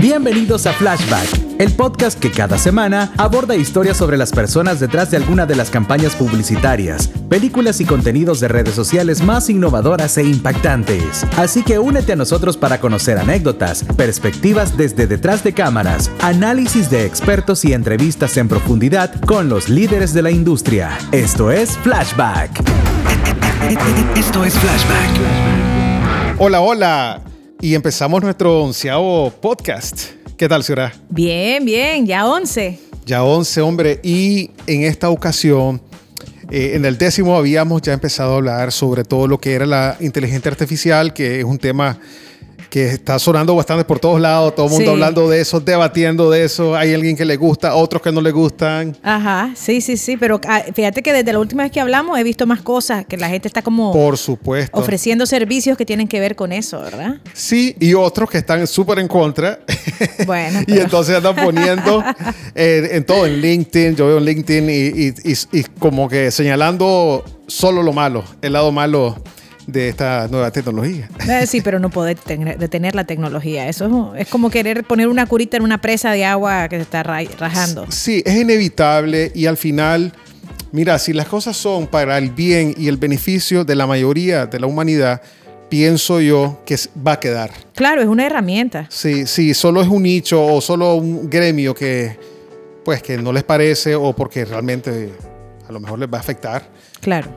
Bienvenidos a Flashback, el podcast que cada semana aborda historias sobre las personas detrás de alguna de las campañas publicitarias, películas y contenidos de redes sociales más innovadoras e impactantes. Así que únete a nosotros para conocer anécdotas, perspectivas desde detrás de cámaras, análisis de expertos y entrevistas en profundidad con los líderes de la industria. Esto es Flashback. Esto es Flashback. Hola, hola. Y empezamos nuestro onceavo podcast. ¿Qué tal, Ciudad? Bien, bien, ya once. Ya once, hombre. Y en esta ocasión, eh, en el décimo habíamos ya empezado a hablar sobre todo lo que era la inteligencia artificial, que es un tema que está sonando bastante por todos lados, todo el mundo Sí. hablando de eso, debatiendo de eso. Hay alguien que le gusta, otros que no le gustan. Ajá, sí, sí, sí, pero ah, fíjate que desde la última vez que hablamos he visto más cosas, que la gente está como Por supuesto. ofreciendo servicios que tienen que ver con eso, ¿verdad? Sí, y otros que están súper en contra. Bueno, y entonces andan poniendo eh, en todo, en LinkedIn, yo veo en LinkedIn y, y- y- y como que señalando solo lo malo, el lado malo de esta nueva tecnología. Eh, Sí, pero no puede detener, detener la tecnología. Eso es, es como querer poner una curita en una presa de agua que se está ra- rajando. Sí, es inevitable y al final, mira, si las cosas son para el bien y el beneficio de la mayoría de la humanidad, pienso yo que va a quedar. Claro, es una herramienta. Sí, sí, solo es un nicho o solo un gremio que, pues, que no les parece o porque realmente a lo mejor les va a afectar, Claro.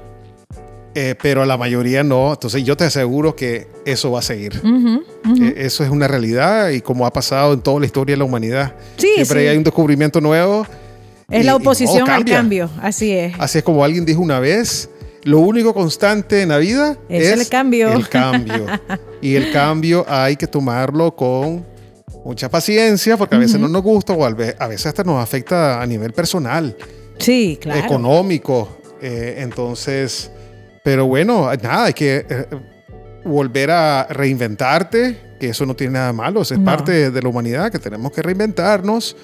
Eh, pero la mayoría no. Entonces yo te aseguro que eso va a seguir. Ujú, ujú. Eh, eso es una realidad y como ha pasado en toda la historia de la humanidad. Sí, Siempre sí. hay un descubrimiento nuevo. Es y- la oposición al cambio, así es. Así es como alguien dijo una vez, lo único constante en la vida Es es, el cambio. El cambio. y el cambio hay que tomarlo con mucha paciencia porque a veces no nos gusta o a veces hasta nos afecta a nivel personal, Sí, claro. económico. Eh, entonces, pero bueno, nada, hay que eh, volver a reinventarte, que eso no tiene nada malo, es No. parte de la humanidad, que tenemos que reinventarnos.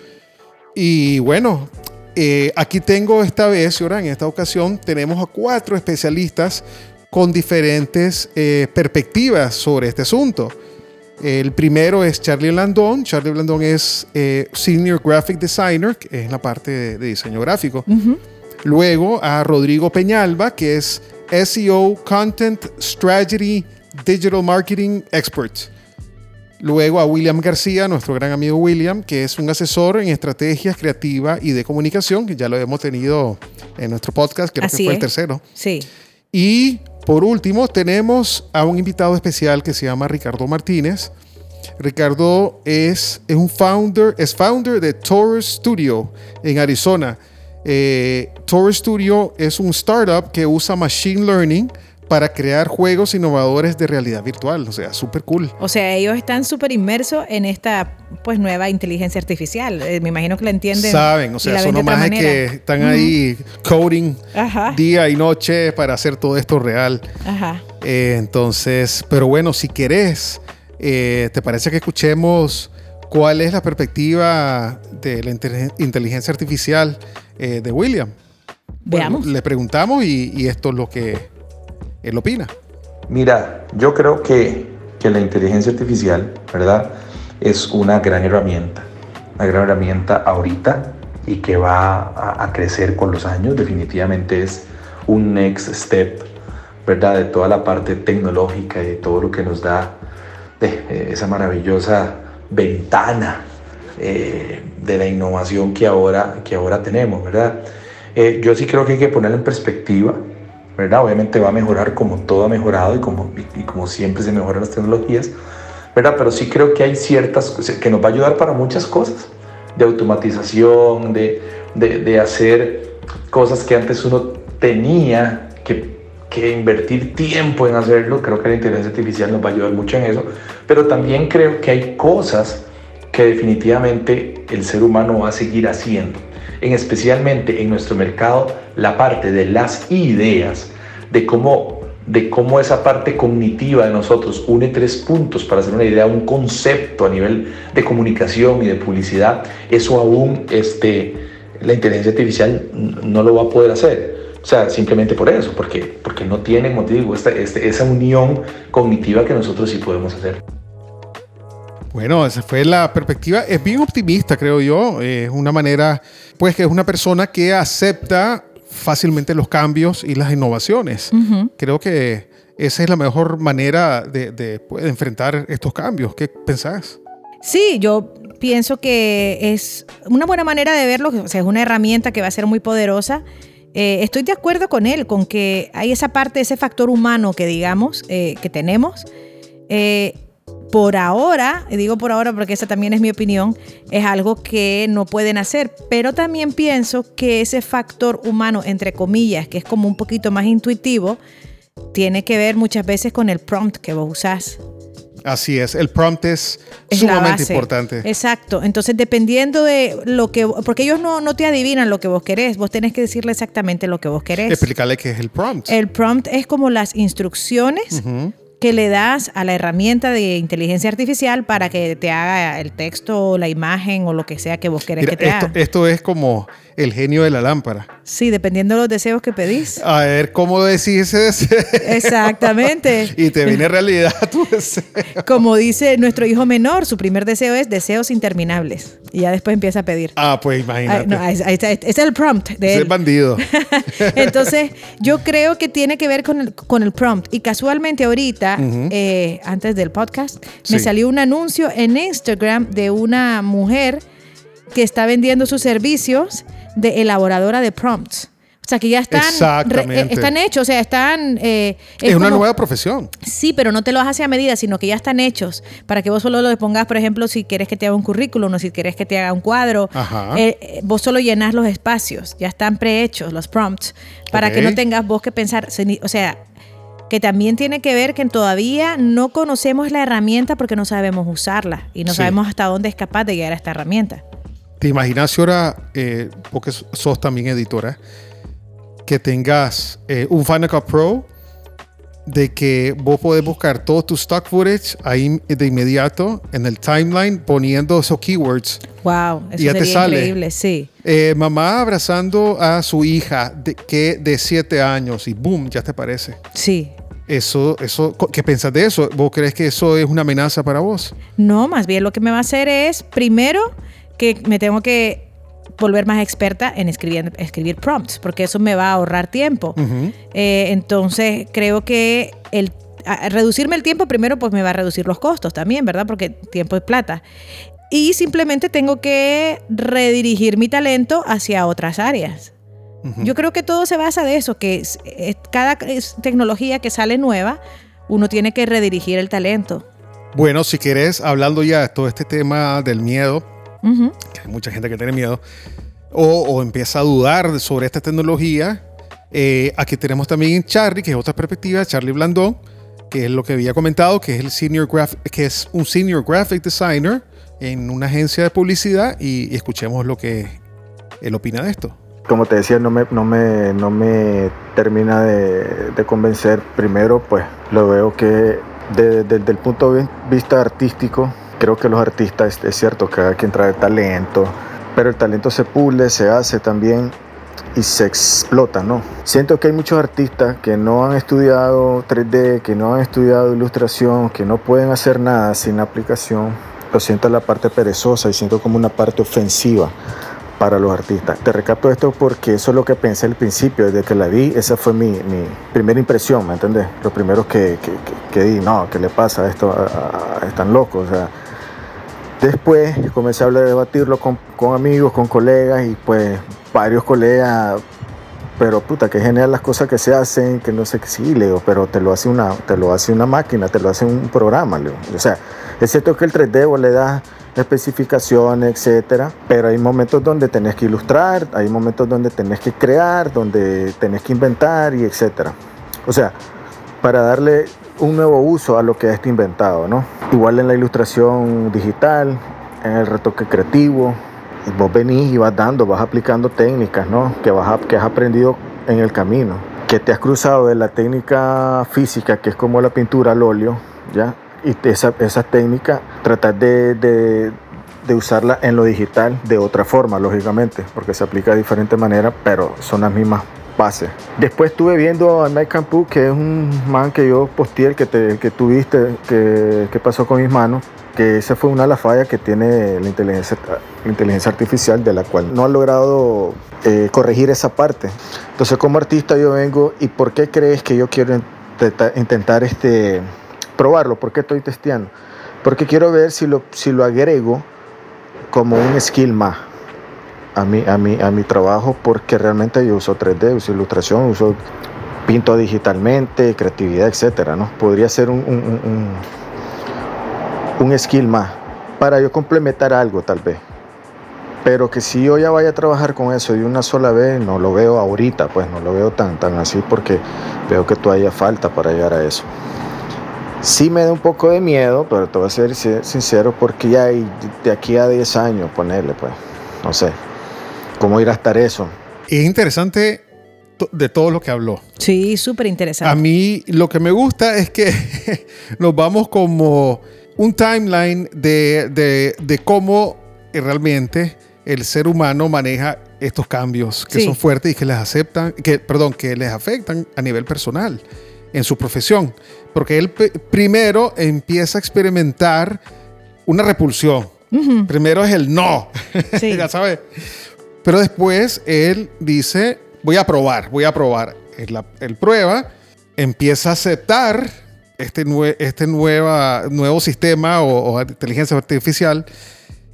Y bueno, eh, aquí tengo esta vez, ahora en esta ocasión, tenemos a cuatro especialistas con diferentes eh, perspectivas sobre este asunto. El primero es Charlie Blandón. Charlie Blandón es eh, Senior Graphic Designer, que es en la parte de, de diseño gráfico. Ujú. Luego a Rodrigo Peñalba, que es SEO, Content Strategy, Digital Marketing Expert. Luego a William García, nuestro gran amigo William, que es un asesor en estrategias creativa y de comunicación, que ya lo hemos tenido en nuestro podcast, creo Así que fue el es. tercero. Sí. Y por último, tenemos a un invitado especial que se llama Ricardo Martínez. Ricardo es, es un founder, es founder de Taurus Studio en Arizona. Eh, Taurus Studio es un startup que usa machine learning para crear juegos innovadores de realidad virtual. O sea, súper cool. O sea, ellos están súper inmersos en esta pues nueva inteligencia artificial. Eh, me imagino que la entienden. Saben, o sea, son nomás que están ahí coding Ajá. día y noche para hacer todo esto real. Ajá. Eh, entonces, pero bueno, si querés, eh, ¿te parece que escuchemos cuál es la perspectiva de la inte- inteligencia artificial eh, de William? Bueno, Veamos. le preguntamos y, y esto es lo que él opina. Mira, yo creo que, que la inteligencia artificial, ¿verdad? Es una gran herramienta, una gran herramienta ahorita y que va a, a crecer con los años. Definitivamente es un next step, ¿verdad? De toda la parte tecnológica y de todo lo que nos da de, eh, esa maravillosa ventana eh, de la innovación que ahora, que ahora tenemos, ¿verdad? Eh, yo sí creo que hay que ponerla en perspectiva, ¿verdad? Obviamente va a mejorar como todo ha mejorado y como, y, como siempre se mejoran las tecnologías, ¿verdad? Pero sí creo que hay ciertas que nos va a ayudar para muchas cosas, de automatización, de, de, de hacer cosas que antes uno tenía que, que invertir tiempo en hacerlo. Creo que la inteligencia artificial nos va a ayudar mucho en eso, pero también creo que hay cosas que definitivamente el ser humano va a seguir haciendo, en especialmente en nuestro mercado, la parte de las ideas, de cómo, de cómo esa parte cognitiva de nosotros une tres puntos para hacer una idea, un concepto a nivel de comunicación y de publicidad, eso aún este, la inteligencia artificial no lo va a poder hacer. O sea, simplemente por eso, porque, porque no tiene, como te esta, este, esa unión cognitiva que nosotros sí podemos hacer. Bueno, esa fue la perspectiva. Es bien optimista, creo yo. Es una manera, pues, que es una persona que acepta fácilmente los cambios y las innovaciones. Creo que esa es la mejor manera de, de, pues, de enfrentar estos cambios. ¿Qué pensás? Sí, yo pienso que es una buena manera de verlo, o sea, es una herramienta que va a ser muy poderosa. Eh, estoy de acuerdo con él, con que hay esa parte, ese factor humano que digamos, eh, que tenemos. Eh, por ahora, y digo por ahora porque esa también es mi opinión, es algo que no pueden hacer, pero también pienso que ese factor humano, entre comillas, que es como un poquito más intuitivo, tiene que ver muchas veces con el prompt que vos usás. Así es, el prompt es, sumamente importante. Exacto, entonces dependiendo de lo que, porque ellos no, no te adivinan lo que vos querés, vos tenés que decirle exactamente lo que vos querés. Explicarle qué es el prompt. El prompt es como las instrucciones que le das a la herramienta de inteligencia artificial para que te haga el texto, la imagen o lo que sea que vos querés que te esto, haga. Esto es como el genio de la lámpara. Sí, dependiendo de los deseos que pedís. A ver, ¿cómo decís ese deseo? Exactamente. y te viene realidad tu deseo. Como dice nuestro hijo menor, su primer deseo es deseos interminables. Y ya después empieza a pedir. Ah, pues imagínate. No, ahí está, ese es el prompt de Es él. el bandido. Entonces, yo creo que tiene que ver con el, con el prompt. Y casualmente ahorita, eh, antes del podcast, me Sí. salió un anuncio en Instagram de una mujer que está vendiendo sus servicios de elaboradora de prompts. O sea, que ya están, eh, están hechos, o sea, están... eh, es una como- nueva profesión. Sí, pero no te los hace a medida, sino que ya están hechos para que vos solo lo pongas, por ejemplo, si quieres que te haga un currículum o si quieres que te haga un cuadro. Ajá. eh, eh, vos solo llenas los espacios, ya están prehechos los prompts, para que no tengas vos que pensar. O sea, que también tiene que ver que todavía no conocemos la herramienta porque no sabemos usarla y no Sí. sabemos hasta dónde es capaz de llegar a esta herramienta. ¿Te imaginas si ahora, eh, porque sos también editora, que tengas eh, un Final Cut Pro de que vos podés buscar todo tu stock footage ahí de inmediato en el timeline poniendo esos keywords? Wow, eso Y ya te sería sale. increíble, sí. Eh, mamá abrazando a su hija de, que de 7 años y boom, ya te parece. Sí. Eso, eso, ¿qué pensás de eso? ¿Vos crees que eso es una amenaza para vos? No, más bien lo que me va a hacer es, primero, que me tengo que volver más experta en escribir, escribir prompts, porque eso me va a ahorrar tiempo. Eh, entonces, creo que el reducirme el tiempo, primero, pues me va a reducir los costos también, ¿verdad? Porque tiempo es plata. Y simplemente tengo que redirigir mi talento hacia otras áreas. Yo creo que todo se basa de eso, que es- es- cada tecnología que sale nueva, uno tiene que redirigir el talento. Bueno, si querés, hablando ya de todo este tema del miedo, Ujú. que hay mucha gente que tiene miedo, o, o empieza a dudar sobre esta tecnología, eh, aquí tenemos también Charlie, que es otra perspectiva, Charlie Blandón, que es lo que había comentado, que es, el senior que es un senior graphic designer en una agencia de publicidad, y, y escuchemos lo que él opina de esto. como te decía, no me, no me, no me termina de, de convencer. Primero, pues lo veo que de- de- desde el punto de vista artístico, creo que los artistas, es, cierto cada quien trae talento, pero el talento se pule, se hace también y se explota, ¿no? Siento que hay muchos artistas que no han estudiado 3D, que no han estudiado ilustración, que no pueden hacer nada sin aplicación. Lo siento la parte perezosa y siento como una parte ofensiva para los artistas. Te recapto esto porque eso es lo que pensé al principio, desde que la vi, esa fue mi, mi primera impresión, ¿me entiendes? Lo primero que, que, que- que di, no, ¿qué le pasa a esto? A- a- están locos, o sea. Después comencé a hablar, debatirlo con, amigos, con colegas y pues varios colegas, pero puta, qué genial las cosas que se hacen, que no sé qué, sí, Leo, pero te lo hace una, te lo hace una máquina, te lo hace un programa, Leo. O sea, es cierto que el 3D vos le das especificaciones, etcétera, pero hay momentos donde tenés que ilustrar, hay momentos donde tenés que crear, donde tenés que inventar y etcétera. O sea, para darle un nuevo uso a lo que está inventado, ¿no? Igual en la ilustración digital, en el retoque creativo, vos venís y vas dando, vas aplicando técnicas, ¿no? Que, vas que has aprendido en el camino, que te has cruzado de la técnica física, que es como la pintura al óleo, ¿ya? Y esa, esa técnica, tratar de, de- de usarla en lo digital de otra forma, lógicamente, porque se aplica de diferente manera, pero son las mismas bases. Después estuve viendo a Mike Campbell, que es un man que yo posteé, el que, te, el que tuviste, que, que pasó con mis manos, que esa fue una de las fallas que tiene la inteligencia, la inteligencia artificial, de la cual no ha logrado eh, corregir esa parte. Entonces, como artista yo vengo, ¿y por qué crees que yo quiero intenta- intentar este, probarlo? ¿Por qué estoy testeando? Porque quiero ver si lo, si lo agrego como un skill más a mi, a, mi, a mi trabajo, porque realmente yo uso 3D, uso ilustración, uso pinto digitalmente, creatividad, etcétera, ¿no? Podría ser un, un, un- un- skill más para yo complementar algo tal vez. Pero que si yo ya vaya a trabajar con eso de una sola vez, no lo veo ahorita, pues no lo veo tan, tan así porque veo que todavía falta para llegar a eso. Sí me da un poco de miedo, pero te voy a ser si- sincero porque ya hay de aquí a 10 años ponerle, pues, no sé, cómo irá a estar eso. Es interesante de todo lo que habló. Sí, súper interesante. A mí lo que me gusta es que nos vamos como un timeline de, de- de cómo realmente el ser humano maneja estos cambios que Sí. son fuertes y que les aceptan, que, perdón, que les afectan a nivel personal en su profesión. Porque él primero empieza a experimentar una repulsión. Primero es el no, Sí. ya sabes. Pero después él dice, voy a probar, voy a probar. Él, la- él prueba, empieza a aceptar este, nue- este nueva, nuevo sistema o, o inteligencia artificial.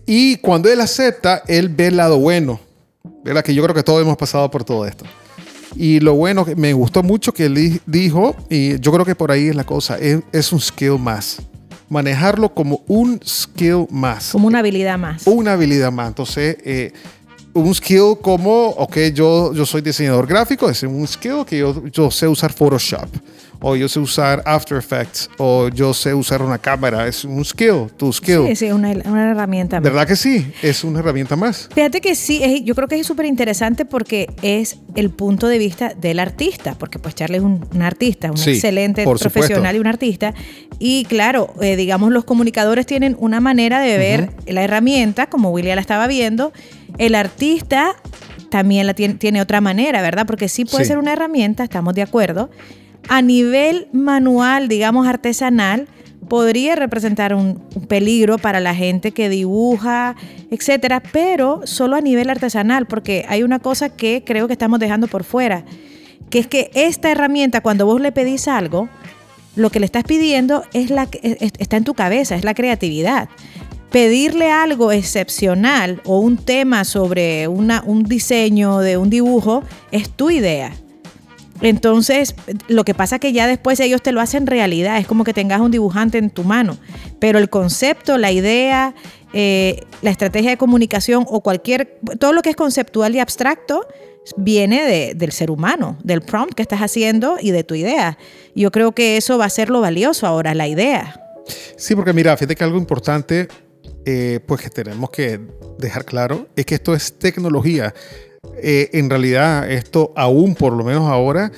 Y cuando él acepta, él ve el lado bueno. ¿Verdad? Que yo creo que todos hemos pasado por todo esto. Y lo bueno, que me gustó mucho que él di- dijo, y yo creo que por ahí es la cosa, es, es un skill más. Manejarlo como un skill más Como una habilidad más. una habilidad más. Entonces, eh, un skill como, ok, yo, yo soy diseñador gráfico, es un skill que yo, yo sé usar Photoshop, o yo sé usar After Effects, o yo sé usar una cámara, es un skill, tu skill. Sí, sí, una, una herramienta más. ¿Verdad que sí? Es una herramienta más. Fíjate que sí, es- yo creo que es súper interesante porque es el punto de vista del artista, porque pues Charlie es un, un artista, un Sí, excelente profesional supuesto. y un artista. Y claro, eh, digamos, los comunicadores tienen una manera de ver la herramienta, como William la estaba viendo. El artista también la tiene, tiene otra manera, ¿verdad? Porque sí puede Sí. ser una herramienta, estamos de acuerdo. A nivel manual, digamos, artesanal, podría representar un, peligro para la gente que dibuja, etcétera, pero solo a nivel artesanal, porque hay una cosa que creo que estamos dejando por fuera, que es que esta herramienta, cuando vos le pedís algo, lo que le estás pidiendo es la que- es- está en tu cabeza, es la creatividad. Pedirle algo excepcional o un tema sobre una, un diseño de un dibujo es tu idea. Entonces, lo que pasa es que ya después ellos te lo hacen realidad, es como que tengas un dibujante en tu mano, pero el concepto, la idea, eh, la estrategia de comunicación o cualquier, todo lo que es conceptual y abstracto viene de- del ser humano, del prompt que estás haciendo y de tu idea. Yo creo que eso va a ser lo valioso ahora, la idea. Sí, porque mira, fíjate que algo importante, eh, pues que tenemos que dejar claro, es que esto es tecnología. Eh, en realidad, esto aún, por lo menos ahora,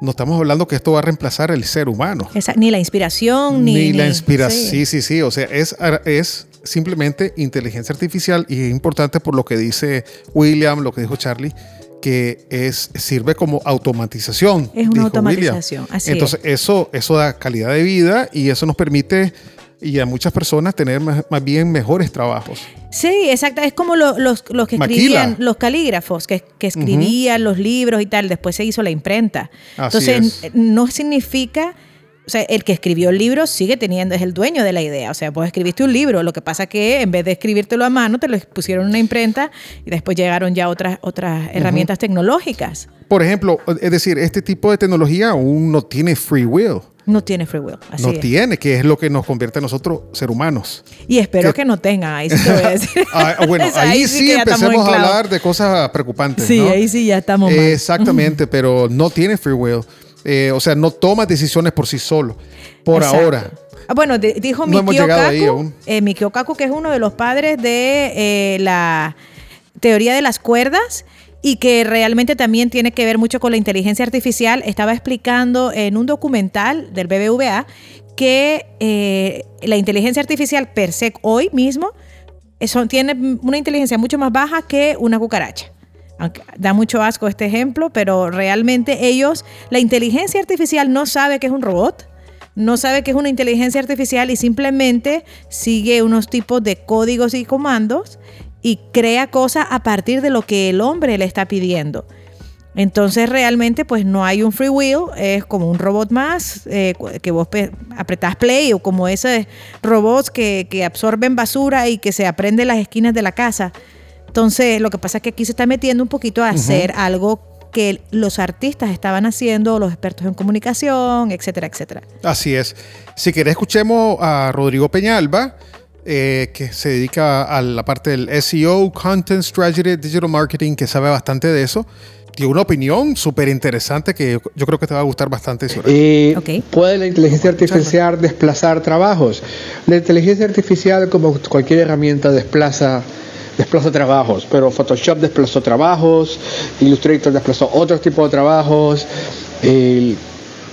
no estamos hablando que esto va a reemplazar el ser humano. Esa- ni la inspiración, ni, Ni la inspiración. sí. Sí, sí, sí. O sea, es, es simplemente inteligencia artificial y es importante por lo que dice William, lo que dijo Charlie, que es, sirve como automatización. Es una automatización, William. así Entonces, eso, eso da calidad de vida y eso nos permite y a muchas personas tener más, más bien mejores trabajos. Sí, exacto. Es como lo- los, los que Maquila. escribían, los calígrafos, que, que escribían los libros y tal. Después se hizo la imprenta. Así Entonces, es. no significa. O sea, el que escribió el libro sigue teniendo, es el dueño de la idea. O sea, vos escribiste un libro. Lo que pasa que en vez de escribírtelo a mano, te lo pusieron en una imprenta y después llegaron ya otras, otras herramientas tecnológicas. Por ejemplo, es decir, este tipo de tecnología aún no tiene free will. No tiene free will. Así no es. tiene, que es lo que nos convierte a nosotros ser humanos. Y espero que- que, no tengan. Ahí sí te voy a decir. Ah, bueno, Pues ahí, sí, estamos empecemos a hablar de cosas preocupantes. Sí, ¿no? ahí sí ya estamos mal. Exactamente, pero no tiene free will. Eh, o sea, no toma decisiones por sí solo. Por Exacto. ahora. Ah, Bueno, de- dijo No Mikio Kaku, aún. eh, Mikio Kaku, que es uno de los padres de eh, la teoría de las cuerdas y que realmente también tiene que ver mucho con la inteligencia artificial, estaba explicando en un documental del BBVA que eh, la inteligencia artificial per se hoy mismo eso tiene una inteligencia mucho más baja que una cucaracha. Da mucho asco este ejemplo, pero realmente ellos, la inteligencia artificial no sabe que es un robot, no sabe que es una inteligencia artificial y simplemente sigue unos tipos de códigos y comandos y crea cosas a partir de lo que el hombre le está pidiendo. Entonces realmente pues no hay un free will, es como un robot más eh, que vos apretás play o como esos robots que, que, absorben basura y que se aprenden las esquinas de la casa. Entonces lo que pasa es que aquí se está metiendo un poquito a hacer algo que los artistas estaban haciendo, los expertos en comunicación, etcétera, etcétera. Así es. Si querés escuchemos a Rodrigo Peñalba, eh, que se dedica a la parte del SEO, Content Strategy, Digital Marketing, que sabe bastante de eso dio una opinión súper interesante que yo creo que te va a gustar bastante. Eh, ¿Puede la inteligencia artificial desplazar trabajos? La inteligencia artificial, como cualquier herramienta, desplaza desplaza trabajos, pero Photoshop desplazó trabajos, Illustrator desplazó otro tipo de trabajos,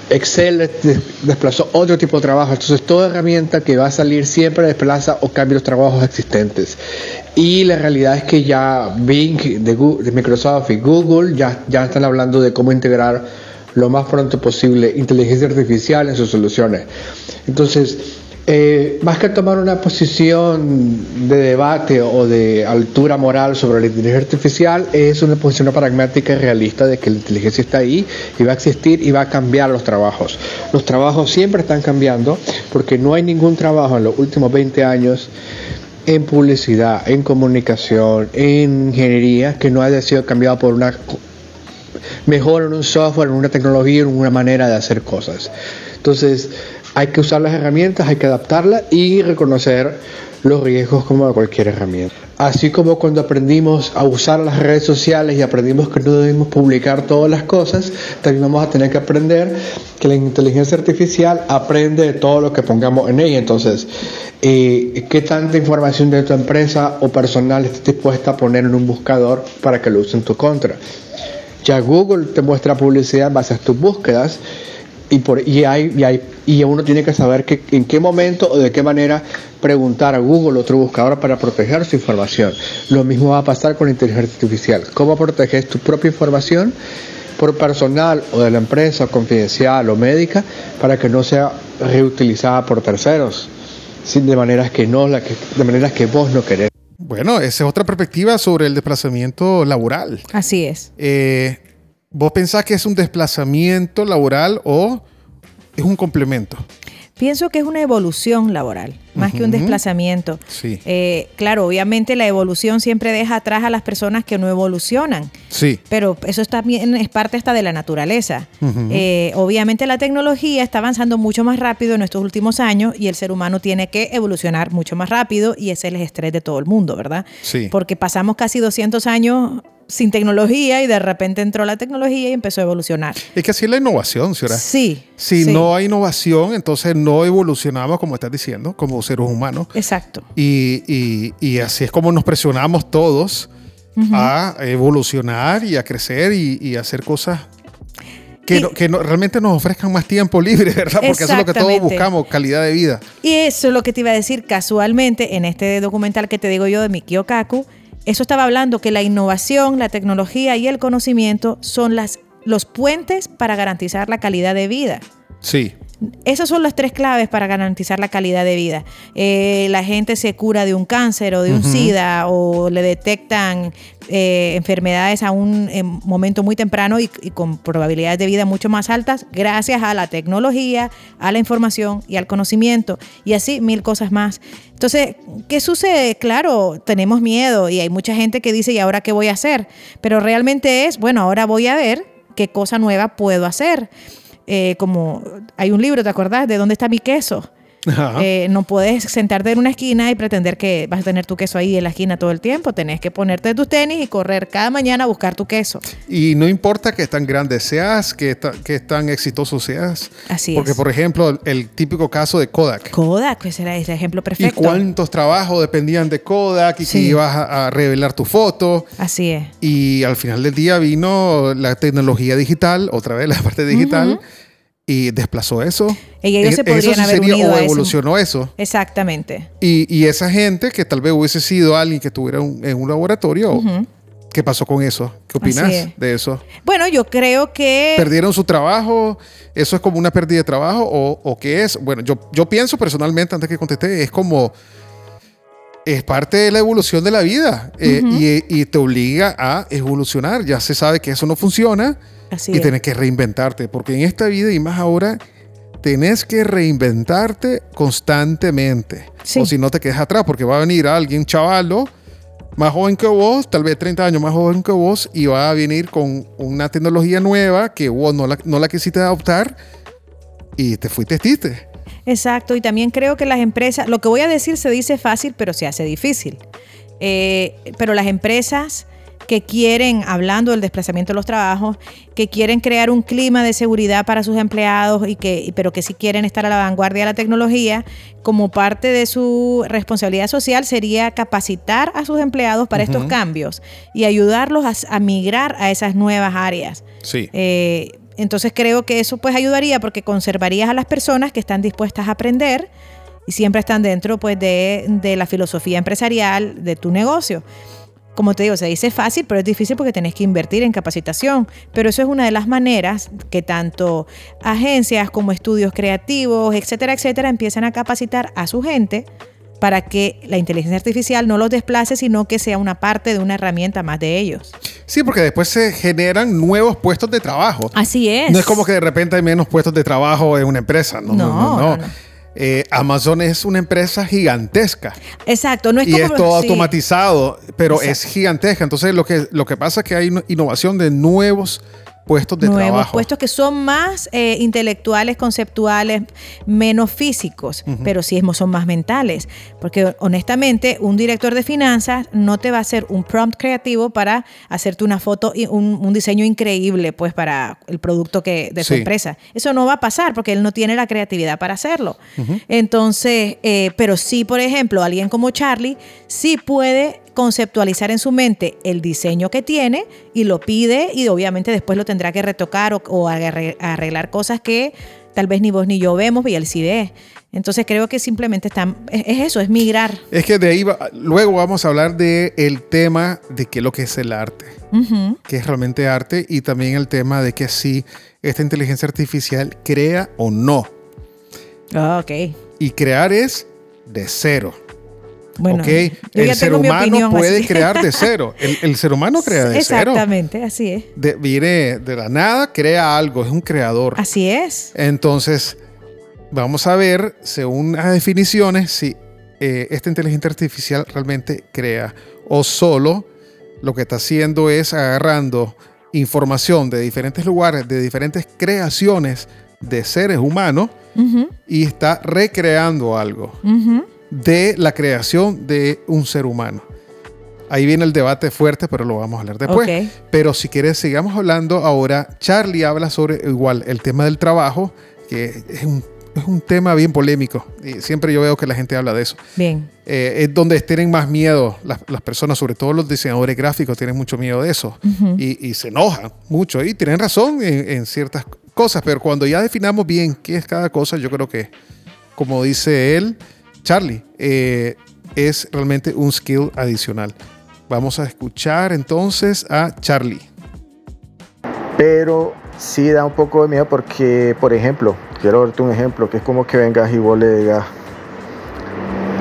Excel desplazó otro tipo de trabajo. Entonces, toda herramienta que va a salir siempre desplaza o cambia los trabajos existentes. Y la realidad es que ya Bing de, de Microsoft y Google ya, ya están hablando de cómo integrar lo más pronto posible inteligencia artificial en sus soluciones. Entonces, eh, más que tomar una posición de debate o de altura moral sobre la inteligencia artificial, es una posición pragmática y realista de que la inteligencia está ahí y va a existir y va a cambiar los trabajos. Los trabajos siempre están cambiando porque no hay ningún trabajo en los últimos 20 años en publicidad, en comunicación, en ingeniería que no haya sido cambiado por una mejor en un software, en una tecnología, en una manera de hacer cosas. Entonces, hay que usar las herramientas, hay que adaptarlas y reconocer los riesgos como de cualquier herramienta. Así como cuando aprendimos a usar las redes sociales y aprendimos que no debemos publicar todas las cosas, también vamos a tener que aprender que la inteligencia artificial aprende de todo lo que pongamos en ella. Entonces, eh, ¿qué tanta información de tu empresa o personal estás dispuesta a poner en un buscador para que lo use en tu contra? Ya Google te muestra publicidad en base a tus búsquedas y, por, y, hay, y, hay, y uno tiene que saber que, en qué momento o de qué manera preguntar a Google, otro buscador, para proteger su información. Lo mismo va a pasar con la inteligencia artificial. ¿Cómo proteges tu propia información por personal o de la empresa, confidencial o médica, para que no sea reutilizada por terceros? de maneras que no, la que, de maneras que vos no querés. Bueno, esa es otra perspectiva sobre el desplazamiento laboral. Así es. Eh, ¿Vos pensás que es un desplazamiento laboral o es un complemento? Pienso que es una evolución laboral, más que un desplazamiento. Sí. Eh, claro, obviamente la evolución siempre deja atrás a las personas que no evolucionan. Sí. Pero eso también es parte hasta de la naturaleza. Eh, obviamente la tecnología está avanzando mucho más rápido en estos últimos años y el ser humano tiene que evolucionar mucho más rápido y ese es el estrés de todo el mundo, ¿verdad? Sí. Porque pasamos casi 200 años sin tecnología y de repente entró la tecnología y empezó a evolucionar. Es que así es la innovación, señora. Sí. Si no hay innovación, entonces no evolucionamos, como estás diciendo, como seres humanos. Exacto. Y, y, así es como nos presionamos todos a evolucionar y a crecer y, hacer cosas que, que realmente nos ofrezcan más tiempo libre, ¿verdad? Porque eso es lo que todos buscamos, calidad de vida. Y eso es lo que te iba a decir casualmente en este documental que te digo yo de Mikio Kaku eso estaba hablando que la innovación, la tecnología y el conocimiento son las, los puentes para garantizar la calidad de vida. Sí. Esas son las tres claves para garantizar la calidad de vida. Eh, la gente se cura de un cáncer o de un SIDA o le detectan eh, enfermedades a un momento muy temprano y, con probabilidades de vida mucho más altas gracias a la tecnología, a la información y al conocimiento y así mil cosas más. Entonces, ¿qué sucede? Claro, tenemos miedo y hay mucha gente que dice, ¿y ahora qué voy a hacer? Pero realmente es, bueno, ahora voy a ver qué cosa nueva puedo hacer. Eh, como hay un libro, ¿te acordás? ¿De dónde está mi queso? Eh, no puedes sentarte en una esquina y pretender que vas a tener tu queso ahí en la esquina todo el tiempo. Tenés que ponerte tus tenis y correr cada mañana a buscar tu queso. Y no importa que tan grande seas, que, que tan exitoso seas. Así Porque, por ejemplo, el, típico caso de Kodak. Kodak, pues era ese ejemplo perfecto. Y cuántos trabajos dependían de Kodak y que ibas a, revelar tu foto. Así es. Y al final del día vino la tecnología digital, otra vez la parte digital y desplazó eso. Y ellos se podrían haber unido o evolucionó eso. Exactamente. Y, y, esa gente que tal vez hubiese sido alguien que estuviera en un laboratorio, ¿Qué pasó con eso? ¿Qué opinas es. de eso? Bueno, yo creo que... ¿Perdieron su trabajo? ¿Eso es como una pérdida de trabajo? ¿O, o qué es? Bueno, yo, yo pienso personalmente, antes que contesté, es como... Es parte de la evolución de la vida eh, y, y te obliga a evolucionar. Ya se sabe que eso no funciona Así y es. tienes que reinventarte. Porque en esta vida y más ahora, tenés que reinventarte constantemente. Sí. O si no te quedas atrás, porque va a venir alguien chavalo, más joven que vos, tal vez 30 años más joven que vos, y va a venir con una tecnología nueva que vos no la, no la quisiste adoptar y te fuiste tiste. Exacto, y también creo que las empresas, lo que voy a decir se dice fácil, pero se hace difícil. Eh, pero las empresas que quieren, hablando del desplazamiento de los trabajos, que quieren crear un clima de seguridad para sus empleados y que, pero que sí quieren estar a la vanguardia de la tecnología, como parte de su responsabilidad social sería capacitar a sus empleados para estos cambios y ayudarlos a, a migrar a esas nuevas áreas. Sí. Eh, entonces creo que eso pues ayudaría porque conservarías a las personas que están dispuestas a aprender y siempre están dentro pues de, de la filosofía empresarial de tu negocio. Como te digo, se dice fácil, pero es difícil porque tenés que invertir en capacitación. Pero eso es una de las maneras que tanto agencias como estudios creativos, etcétera, etcétera, empiezan a capacitar a su gente para que la inteligencia artificial no los desplace, sino que sea una parte de una herramienta más de ellos. Sí, porque después se generan nuevos puestos de trabajo. Así es. No es como que de repente hay menos puestos de trabajo en una empresa. No, no, no. No, no. no, no. Eh, Amazon es una empresa gigantesca. Exacto, no es y como es todo sí. automatizado, pero Exacto. es gigantesca. Entonces lo que, lo que pasa es que hay innovación de nuevos puestos de nuevos trabajo. puestos que son más eh, intelectuales, conceptuales, menos físicos, pero sí es- son más mentales. Porque honestamente, un director de finanzas no te va a hacer un prompt creativo para hacerte una foto y un, un diseño increíble, pues, para el producto que, de su Sí. empresa. Eso no va a pasar porque él no tiene la creatividad para hacerlo. Entonces, eh, pero sí, por ejemplo, alguien como Charlie sí puede conceptualizar en su mente el diseño que tiene y lo pide y obviamente después lo tendrá que retocar o, o arre- arreglar cosas que tal vez ni vos ni yo vemos y él sí ve. Entonces creo que simplemente están, es, es eso, es migrar. Es que de ahí va- luego vamos a hablar de el tema de qué es lo que es el arte, Ujú. qué es realmente arte y también el tema de que si esta inteligencia artificial crea o no. Ah, ok. Y crear es de cero. Bueno, El ser humano opinión puede así. crear de cero. El, el ser humano crea de cero. Exactamente, así es. De- viene de la nada, crea algo, es un creador. Así es. Entonces, vamos a ver, según las definiciones, si eh, esta inteligencia artificial realmente crea o solo lo que está haciendo es agarrando información de diferentes lugares, de diferentes creaciones de seres humanos y está recreando algo. De la creación de un ser humano. Ahí viene el debate fuerte, pero lo vamos a hablar después. Pero si quieres, sigamos hablando ahora. Charlie habla sobre igual el tema del trabajo, que es un, es un tema bien polémico. Y siempre yo veo que la gente habla de eso. Bien. Eh, es donde tienen más miedo las, las personas, sobre todo los diseñadores gráficos, tienen mucho miedo de eso. y, y se enojan mucho. Y tienen razón en, en ciertas cosas, pero cuando ya definamos bien qué es cada cosa, yo creo que, como dice él, Charlie, eh, es realmente un skill adicional. Vamos a escuchar entonces a Charlie. Pero sí da un poco de miedo porque, por ejemplo, quiero darte un ejemplo, que es como que vengas y vos le digas,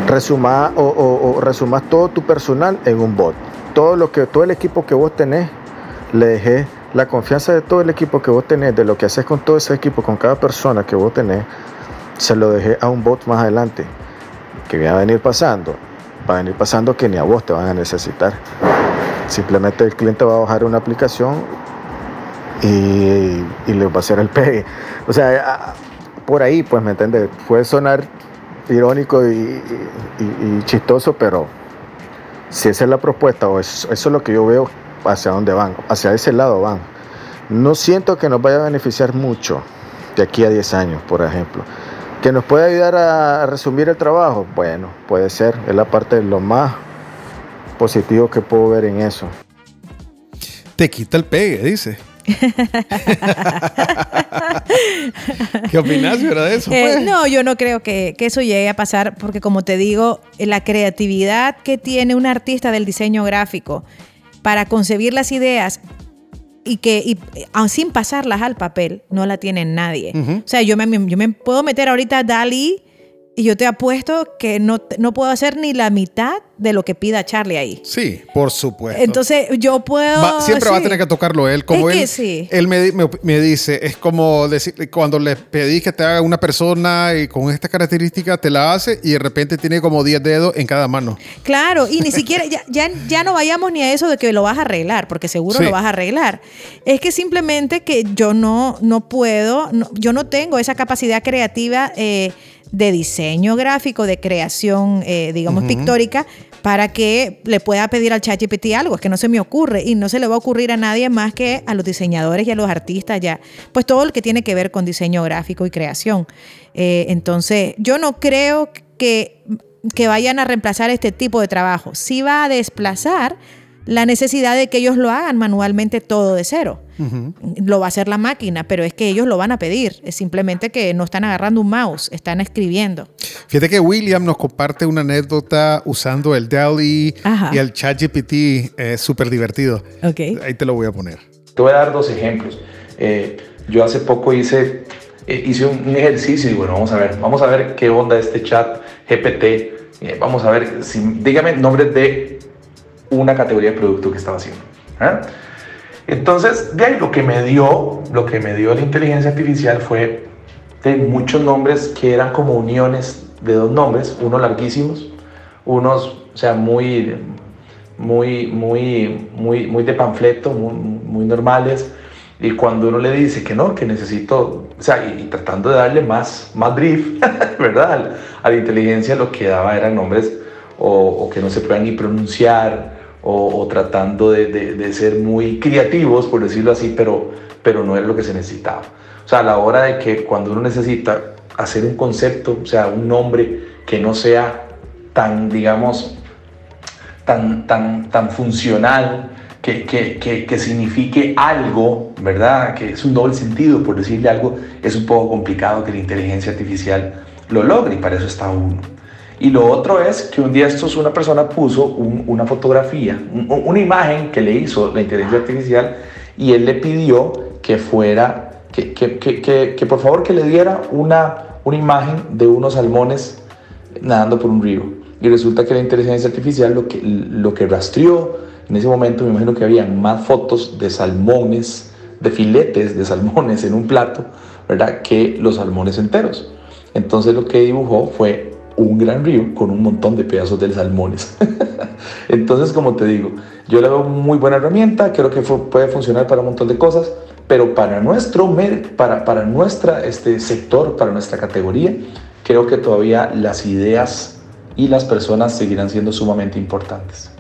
resumás o, o- todo tu personal en un bot. Todo lo que, todo el equipo que vos tenés, le dejé la confianza de todo el equipo que vos tenés, de lo que haces con todo ese equipo, con cada persona que vos tenés, se lo dejé a un bot más adelante. Que va a venir pasando, va a venir pasando que ni a vos te van a necesitar. Simplemente el cliente va a bajar una aplicación y, y le va a hacer el pegue. O sea, por ahí, pues, ¿me entiendes? Puede sonar irónico y, chistoso, pero si esa es la propuesta o es- eso es lo que yo veo hacia dónde van, hacia ese lado van. No siento que nos vaya a beneficiar mucho de aquí a 10 años, por ejemplo. ¿Que nos puede ayudar a resumir el trabajo? Bueno, puede ser, es la parte de lo más positivo que puedo ver en eso. Te quita el pegue, dice. ¿Qué opinas verdad, de eso? Eh, pues? no, yo no creo que, que eso llegue a pasar porque como te digo, la creatividad que tiene un artista del diseño gráfico para concebir las ideas y que y, aun sin pasarlas al papel, no la tiene nadie. O sea, yo me, yo me puedo meter ahorita a Dali y yo te apuesto que no, no puedo hacer ni la mitad de lo que pida Charlie ahí. Sí, por supuesto. Entonces yo puedo... Va- siempre va a tener que tocarlo él. Como Es que él, sí. él me, me- me dice, es como decir, cuando le pedís que te haga una persona y con esta característica te la hace y de repente tiene como 10 dedos en cada mano. Claro, y ni siquiera, ya, ya, ya no vayamos ni a eso de que lo vas a arreglar, porque seguro Sí. lo vas a arreglar. Es que simplemente que yo no, no puedo, no- yo no tengo esa capacidad creativa eh, de diseño gráfico, de creación, eh, digamos, pictórica, para que le pueda pedir al ChatGPT algo. Es que no se me ocurre y no se le va a ocurrir a nadie más que a los diseñadores y a los artistas ya. Pues todo lo que tiene que ver con diseño gráfico y creación. Eh, entonces, yo no creo que, que vayan a reemplazar este tipo de trabajo. Sí va a desplazar la necesidad de que ellos lo hagan manualmente todo de cero. Lo va a hacer la máquina, pero es que ellos lo van a pedir. Es simplemente que no están agarrando un mouse, están escribiendo. Fíjate que William nos comparte una anécdota usando el DALI y el ChatGPT. Es súper divertido. Ok. Ahí te lo voy a poner. Te voy a dar dos ejemplos. Eh, yo hace poco hice, eh, hice un, un ejercicio y bueno, vamos a ver, vamos a ver qué onda este chat GPT. Eh, vamos a ver, si, dígame nombres de una categoría de producto que estaba haciendo. ¿ah? Entonces, de ahí lo que me dio, lo que me dio la inteligencia artificial fue de muchos nombres que eran como uniones de dos nombres, unos larguísimos, unos, o sea, muy, muy, muy, muy, muy de panfleto, muy, muy normales. Y cuando uno le dice que no, que necesito, o sea, y, tratando de darle más, más ¿verdad? A la inteligencia lo que daba eran nombres o, o que no se puedan ni pronunciar, o, o tratando de, de- de ser muy creativos, por decirlo así, pero, pero no era lo que se necesitaba. O sea, a la hora de que cuando uno necesita hacer un concepto, o sea, un nombre que no sea tan, digamos, tan, tan, tan funcional, que, que, que, que signifique algo, ¿verdad? Que es un doble sentido, por decirle algo, es un poco complicado que la inteligencia artificial lo logre y para eso está uno. Y lo otro es que un día estos, una persona puso un- una fotografía, un- una imagen que le hizo la inteligencia artificial y él le pidió que fuera, que, que, que, por favor que le diera una, una imagen de unos salmones nadando por un río. Y resulta que la inteligencia artificial lo que, lo que rastreó en ese momento, me imagino que había más fotos de salmones, de filetes de salmones en un plato, ¿verdad? Que los salmones enteros. Entonces lo que dibujó fue un gran río con un montón de pedazos de salmones. Entonces, como te digo, yo le veo muy buena herramienta, creo que puede funcionar para un montón de cosas, pero para nuestro para, para nuestra este sector, para nuestra categoría, creo que todavía las ideas y las personas seguirán siendo sumamente importantes.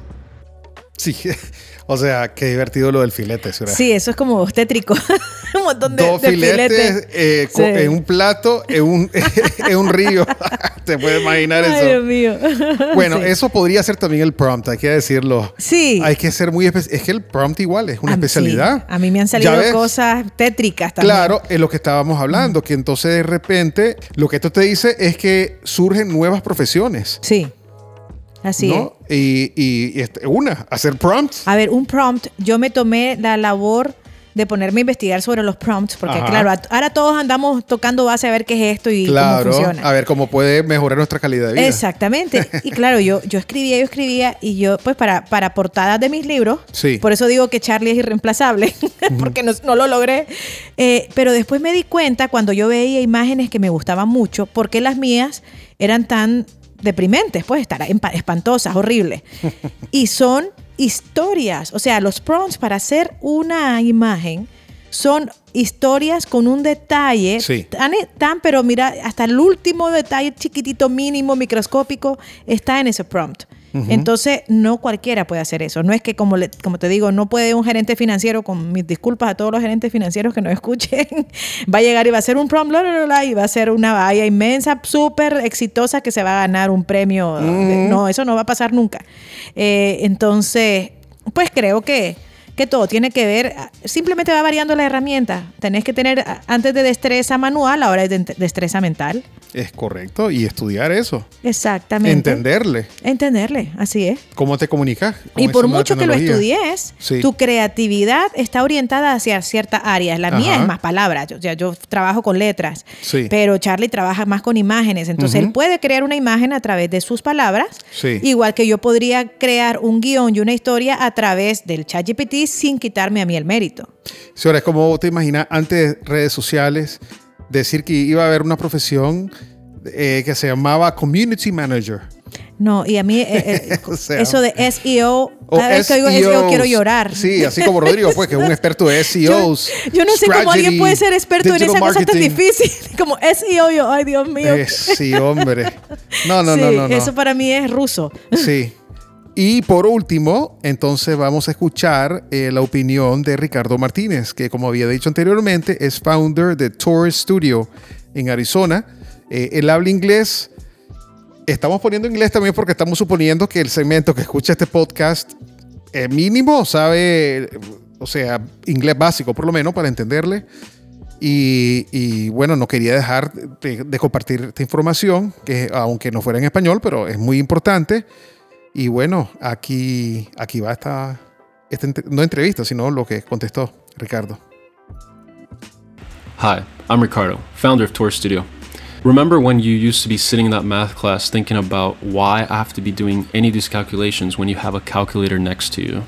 Sí, o sea, qué divertido lo del filete. Sura. Sí, eso es como tétrico. un montón de, Dos de filetes filetes. eh, Sí. en un plato, en un, en un río. Te puedes imaginar Ay, eso. Dios mío. Bueno, Sí. eso podría ser también el prompt, hay que decirlo. Sí. Hay que ser muy especial. Es que el prompt igual es una A especialidad. sí. A mí me han salido cosas tétricas también. Claro, es lo que estábamos hablando, que entonces de repente lo que esto te dice es que surgen nuevas profesiones. Sí. Así es. Y, y- y este, una, hacer prompts. A ver, un prompt, yo me tomé la labor de ponerme a investigar sobre los prompts, porque Ajá. claro, ahora todos andamos tocando base a ver qué es esto y claro, cómo funciona. a ver cómo puede mejorar nuestra calidad de vida. Exactamente. Y claro, yo, yo escribía, yo escribía y yo, pues para, para portadas de mis libros, Sí. por eso digo que Charlie es irreemplazable, porque no, no lo logré. Eh, pero después me di cuenta cuando yo veía imágenes que me gustaban mucho, porque las mías eran tan deprimentes, pues estar espantosas, horribles. Y son historias, o sea, los prompts para hacer una imagen son historias con un detalle Sí. tan, tan, pero mira, hasta el último detalle chiquitito, mínimo, microscópico, está en ese prompt. Entonces, no cualquiera puede hacer eso. No es que, como, le- como te digo, no puede un gerente financiero, con mis disculpas a todos los gerentes financieros que nos escuchen, va a llegar y va a hacer un prompt, bla, bla, bla, y va a ser una valla inmensa, súper exitosa, que se va a ganar un premio. no, eso no va a pasar nunca. Eh, entonces, pues creo que que todo tiene que ver, simplemente va variando la herramienta. Tenés que tener, antes de destreza manual, ahora es de destreza mental. Es correcto. Y estudiar eso. Exactamente. Entenderle. Entenderle, así es. ¿Cómo te comunicas? Y por mucho que lo estudies, Sí. tu creatividad está orientada hacia ciertas áreas. La mía es más palabras. Yo, yo trabajo con letras, Sí. pero Charlie trabaja más con imágenes. Entonces él puede crear una imagen a través de sus palabras, Sí. igual que yo podría crear un guion y una historia a través del ChatGPT sin quitarme a mí el mérito. Sí, ahora es como te imaginas antes de redes sociales decir que iba a haber una profesión eh, que se llamaba Community Manager. No, y a mí eh, eh, O sea, eso de SEO, O cada vez que oigo SEO SEOs. quiero llorar. Sí, así como Rodrigo, pues, que es un experto de SEOs. Yo no sé cómo alguien puede ser experto en esa cosa tan marketing. difícil como SEO. Yo, ay, Dios mío. Eh, sí, hombre. No, no, Sí, no, no, no. Eso para mí es ruso. Sí. Y por último, entonces vamos a escuchar eh, la opinión de Ricardo Martínez, que como había dicho anteriormente, es founder de Torres Studio en Arizona. Eh, él habla inglés. Estamos poniendo inglés también porque estamos suponiendo que el segmento que escucha este podcast eh, mínimo sabe, o sea, inglés básico por lo menos para entenderle. Y, y, bueno, no quería dejar de, de compartir esta información, que aunque no fuera en español, pero es muy importante. Y bueno, aquí, aquí va esta, esta no entrevista, sino lo que contestó Ricardo. Hi, I'm Ricardo, founder of Tour Studio. Remember when you used to be sitting in that math class thinking about why I have to be doing any of these calculations when you have a calculator next to you?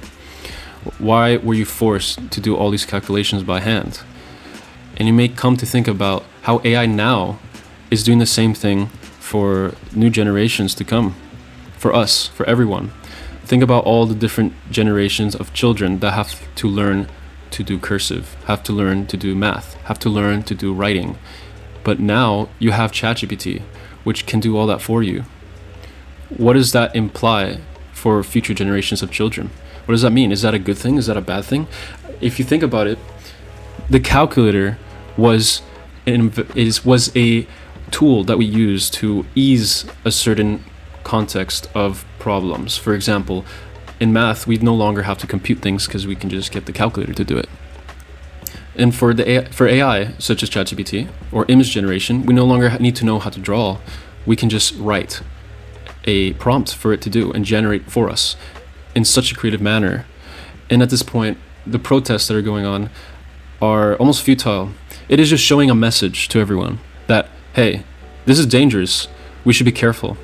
Why were you forced to do all these calculations by hand? And you may come to think about how AI now is doing the same thing for new generations to come, for us, for everyone. Think about all the different generations of children that have to learn to do cursive, have to learn to do math, have to learn to do writing. But now you have ChatGPT, which can do all that for you. What does that imply for future generations of children? What does that mean? Is that a good thing? Is that a bad thing? If you think about it, the calculator was an, is was a tool that we use to ease a certain context of problems. For example, in math, we no longer have to compute things because we can just get the calculator to do it. And for the AI, for AI, such as ChatGPT or image generation, we no longer need to know how to draw. We can just write a prompt for it to do and generate for us in such a creative manner. And at this point, the protests that are going on are almost futile. It is just showing a message to everyone that, hey, this is dangerous. We should be careful.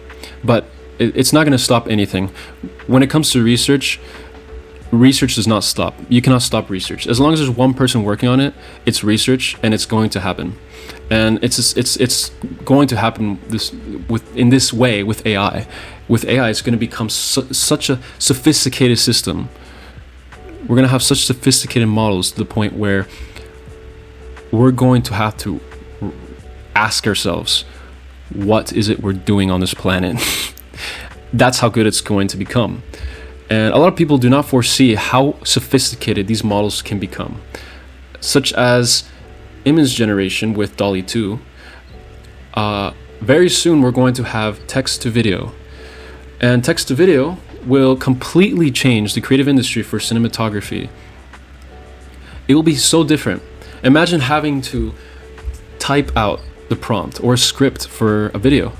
But it, it's not going to stop anything. When it comes to research, research does not stop. You cannot stop research. As long as there's one person working on it, it's research and it's going to happen. And it's it's it's going to happen this with in this way with AI. With AI, it's going to become su- such a sophisticated system. We're going to have such sophisticated models to the point where we're going to have to ask ourselves, what is it we're doing on this planet? That's how good it's going to become. And a lot of people do not foresee how sophisticated these models can become, such as image generation with DALI 2. Uh, very soon, we're going to have text to video. And text to video will completely change the creative industry for cinematography. It will be so different. Imagine having to type out the prompt or a script for a video.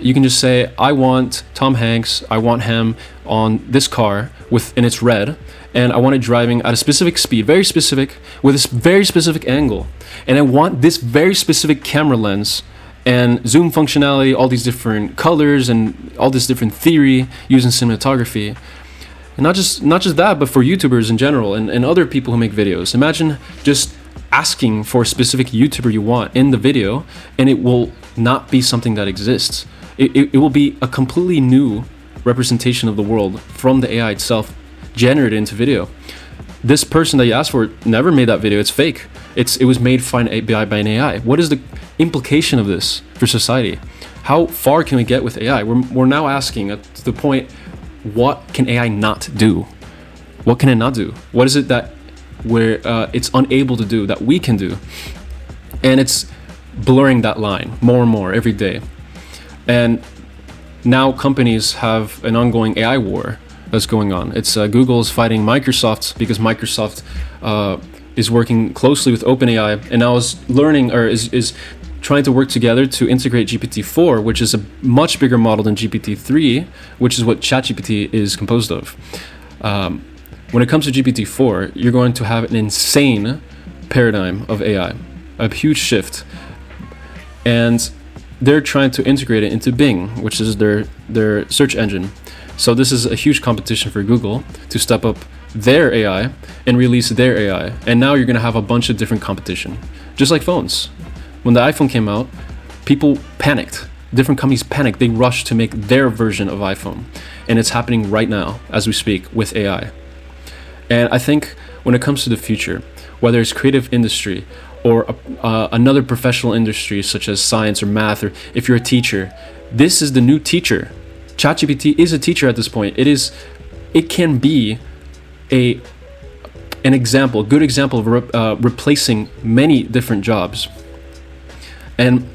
You can just say i want tom hanks i want him on this car with and it's red and i want it driving at a specific speed very specific with this very specific angle and i want this very specific camera lens and zoom functionality all these different colors and all this different theory using cinematography. And not just not just that but for youtubers in general and, and other people who make videos. Imagine just asking for a specific youtuber you want in the video and it will not be something that exists. It, it, it will be a completely new representation of the world from the ai itself generated into video. This person that you asked for never made that video. It's fake. It's it was made by an AI, by an ai what is the implication of this for society? How far can we get with ai we're, we're now asking at the point what can ai not do? What can it not do? What is it that where uh, it's unable to do that we can do. And it's blurring that line more and more every day. And now companies have an ongoing ai war that's going on. It's uh, google's fighting microsoft because microsoft uh, is working closely with openai and now is learning or is, is trying to work together to integrate GPT-4, which is a much bigger model than GPT-3, which is what ChatGPT is composed of. Um, when it comes to GPT-4, you're going to have an insane paradigm of AI, a huge shift, and they're trying to integrate it into Bing, which is their their search engine. So this is a huge competition for Google to step up their AI and release their AI. And now you're going to have a bunch of different competition, just like phones. When the iPhone came out, people panicked. Different companies panicked. They rushed to make their version of iPhone. And it's happening right now as we speak with AI. And I think when it comes to the future, whether it's creative industry or uh, another professional industry such as science or math, or if you're a teacher, this is the new teacher. ChatGPT is a teacher at this point. It is, it can be a an example, a good example of re- uh, replacing many different jobs. And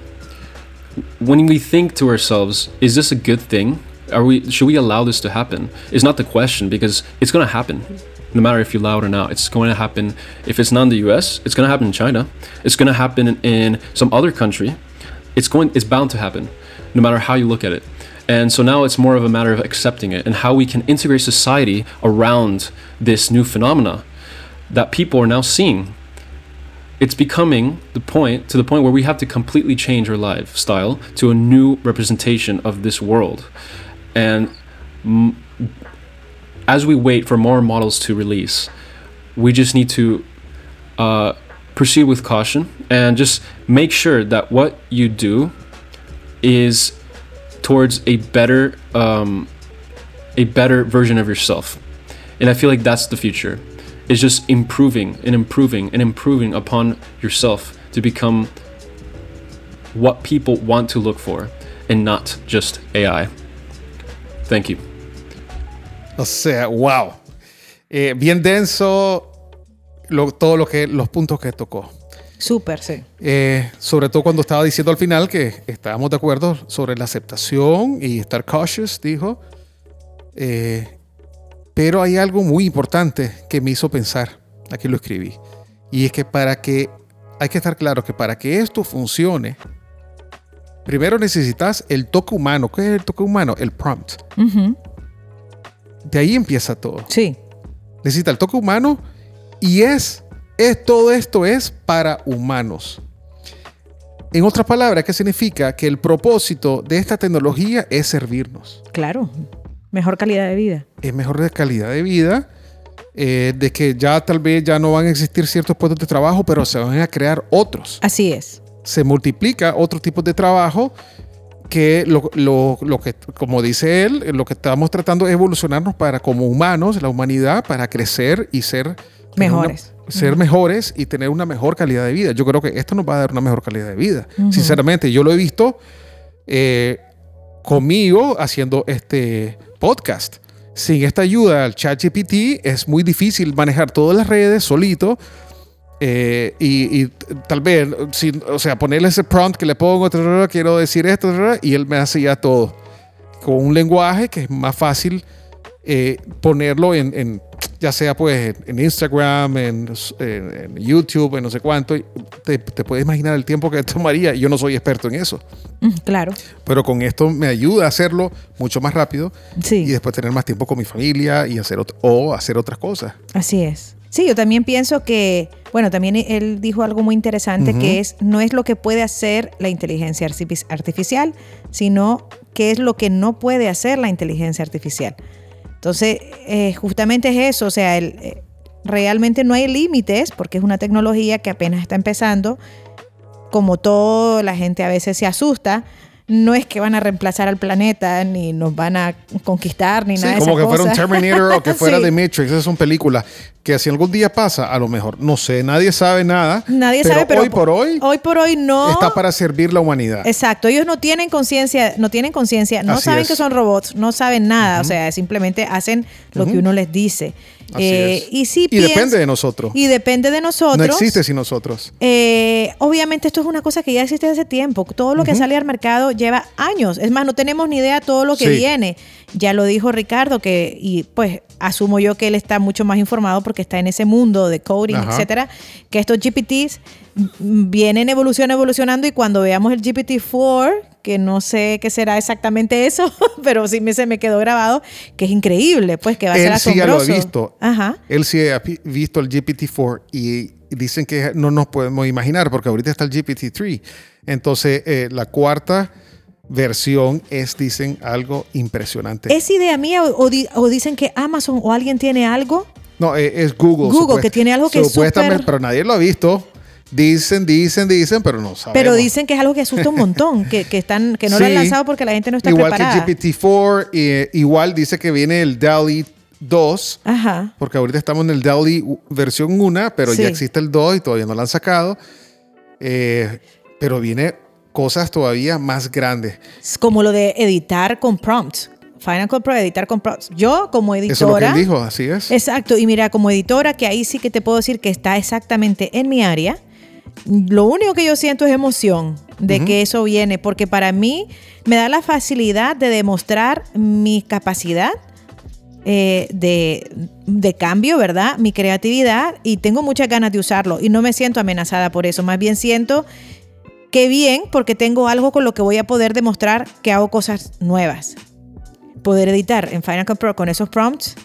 when we think to ourselves, is this a good thing? Are we should we allow this to happen? Is not the question because it's going to happen. No matter if you allow it or not, it's going to happen. If it's not in the U.S., it's going to happen in China. It's going to happen in some other country. It's going. It's bound to happen, no matter how you look at it. And so now it's more of a matter of accepting it and how we can integrate society around this new phenomena that people are now seeing. It's becoming the point to the point where we have to completely change our lifestyle to a new representation of this world. And as we wait for more models to release, we just need to uh, proceed with caution and just make sure that what you do is towards a better um, a better version of yourself. And i feel like that's the future. Is just improving and improving and improving upon yourself to become what people want to look for and not just ai thank you o sea wow eh, bien denso lo, todo lo que los puntos que tocó Súper, sí. Eh, sobre todo cuando estaba diciendo al final que estábamos de acuerdo sobre la aceptación y estar cautious, dijo. Eh, pero hay algo muy importante que me hizo pensar, aquí lo escribí, y es que para que, hay que estar claro que para que esto funcione, primero necesitas el toque humano. ¿Qué es el toque humano? El prompt. De ahí empieza todo. Sí. Necesita el toque humano y es es, todo esto es para humanos. En otras palabras, ¿qué significa? Que el propósito de esta tecnología es servirnos. Claro, mejor calidad de vida. Es mejor calidad de vida, eh, de que ya tal vez ya no van a existir ciertos puestos de trabajo, pero se van a crear otros. Así es. Se multiplica otros tipos de trabajo que lo, lo, lo, que, como dice él, lo que estamos tratando es evolucionarnos para como humanos, la humanidad, para crecer y ser mejores ser mejores y tener una mejor calidad de vida. Yo creo que esto nos va a dar una mejor calidad de vida. Sinceramente, yo lo he visto eh, conmigo haciendo este podcast. Sin esta ayuda al chat GPT es muy difícil manejar todas las redes solito. Eh, y, tal vez, o sea, ponerle ese prompt que le pongo, quiero decir esto, y él me hace ya todo. Con un lenguaje que es más fácil eh, ponerlo en ya sea pues en Instagram, en, YouTube, en no sé cuánto, te, puedes imaginar el tiempo que tomaría. Yo no soy experto en eso. Mm, claro. Pero con esto me ayuda a hacerlo mucho más rápido y después tener más tiempo con mi familia y hacer o hacer otras cosas. Así es. Sí, yo también pienso que, bueno, también él dijo algo muy interesante que es, no es lo que puede hacer la inteligencia artificial, sino qué es lo que no puede hacer la inteligencia artificial. Entonces, eh, justamente es eso, o sea, eh, realmente no hay límites porque es una tecnología que apenas está empezando. Como todo, la gente a veces se asusta. No es que van a reemplazar al planeta, ni nos van a conquistar, ni nada de Como que fuera un Terminator o que fuera The Matrix. Esas son películas que si algún día pasa, a lo mejor, no sé, nadie sabe nada. Nadie sabe, pero hoy por hoy. Hoy por hoy no. Está para servir la humanidad. Exacto. Ellos no tienen conciencia, no tienen conciencia, no saben que son robots, no saben nada. O sea, simplemente hacen lo que uno les dice. Eh, y, y depende de nosotros. Y depende de nosotros. No existe sin nosotros. Eh, obviamente esto es una cosa que ya existe hace tiempo. Todo lo que sale al mercado lleva años. Es más, no tenemos ni idea de todo lo que Sí. viene. Ya lo dijo Ricardo, que, y pues asumo yo que él está mucho más informado porque está en ese mundo de coding, Ajá. etcétera, que estos GPTs vienen evolucionando, evolucionando y cuando veamos el GPT-4, que no sé qué será exactamente eso, pero sí me, se me quedó grabado, que es increíble, pues que va a ser Él sí ya lo ha asombroso. visto. Ajá. Él sí ha visto el GPT-4 y dicen que no nos podemos imaginar porque ahorita está el GPT-3. Entonces, eh, la cuarta versión es, dicen, algo impresionante. ¿Es idea mía o, o di- o dicen que Amazon o alguien tiene algo? No, eh, es Google. Google, que tiene algo que es súper- pero nadie lo ha visto. Dicen, dicen, dicen, pero no sabemos. Pero dicen que es algo que asusta un montón, que, que están, que no lo han lanzado porque la gente no está Igual preparada. que GPT-4, eh, igual dice que viene el DALI 2. Ajá. Porque ahorita estamos en el DALI versión 1, pero Sí. ya existe el 2 y todavía no lo han sacado. Eh, pero viene cosas todavía más grandes. Es como lo de editar con prompts. Final Cut Pro, editar con prompts. Yo como editora... Eso es lo que él dijo, así es. Exacto, y mira, como editora, que ahí sí que te puedo decir que está exactamente en mi área, lo único que yo siento es emoción de que eso viene, porque para mí me da la facilidad de demostrar mi capacidad eh, de, de cambio, ¿verdad? Mi creatividad, y tengo muchas ganas de usarlo, y no me siento amenazada por eso, más bien siento que bien, porque tengo algo con lo que voy a poder demostrar que hago cosas nuevas. Poder editar en Final Cut Pro con esos prompts,